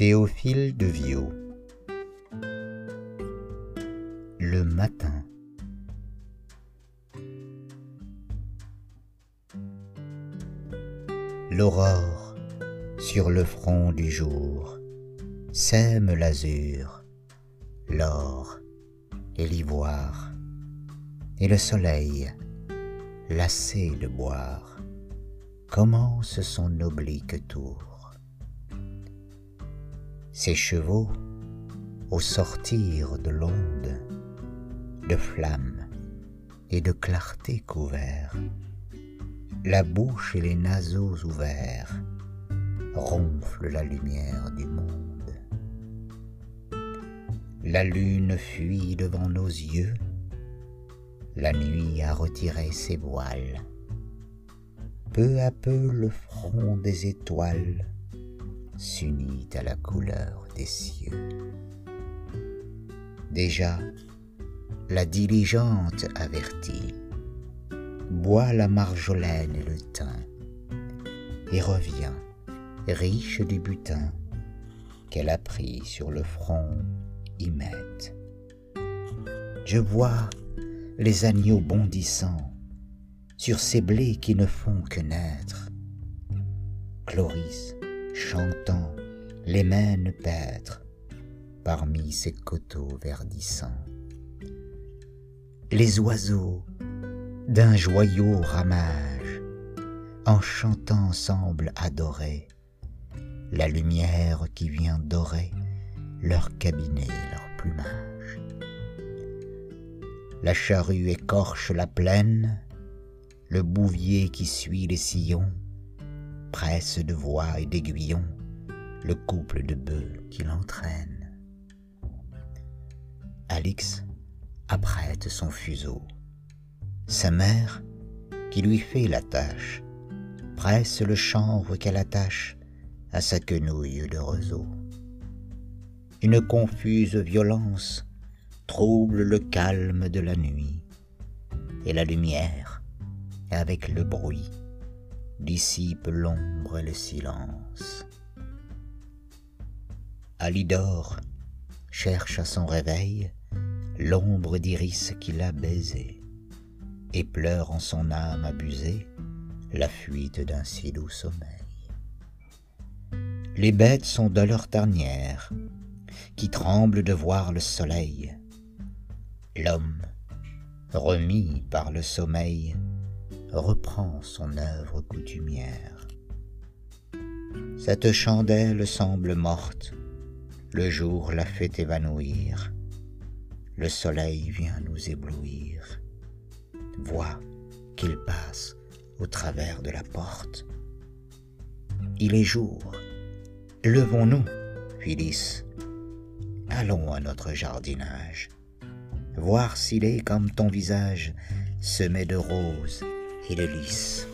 Théophile de Viau Le matin L'aurore sur le front du jour sème l'azur, l'or et l'ivoire, et le soleil, lassé de boire, commence son oblique tour. Ses chevaux, au sortir de l'onde, de flammes et de clarté couverts, la bouche et les naseaux ouverts, ronflent la lumière du monde. La lune fuit devant nos yeux, la nuit a retiré ses voiles. Peu à peu le front des étoiles s'unit à la couleur des cieux. Déjà, la diligente avertie boit la marjolaine et le thym, et revient, riche du butin qu'elle a pris sur le front Hymette. Je vois les agneaux bondissant sur ces blés qui ne font que naître. Chloris, chantant, les mène paître parmi ces coteaux verdissants. Les oiseaux d'un joyau ramage, en chantant semblent adorer la lumière qui vient dorer leur cabinet, leur plumage. La charrue écorche la plaine, le bouvier qui suit les sillons presse de voix et d'aiguillons le couple de bœufs qui l'entraîne. Alix apprête son fuseau. Sa mère, qui lui fait la tâche, presse le chanvre qu'elle attache à sa quenouille de roseau. Une confuse violence trouble le calme de la nuit, et la lumière, avec le bruit, dissipe l'ombre et le silence. Alidor cherche à son réveil l'ombre d'iris qui l'a baisé et pleure en son âme abusée la fuite d'un si doux sommeil. Les bêtes sont de leur tanière, qui tremblent de voir le soleil. L'homme, remis par le sommeil, reprend son œuvre coutumière. Cette chandelle semble morte, le jour la fait évanouir, le soleil vient nous éblouir vois qu'il passe au travers de la porte. Il est jour. Levons-nous, Phyllis. Allons à notre jardinage, voir s'il est comme ton visage, semé de roses et de lys.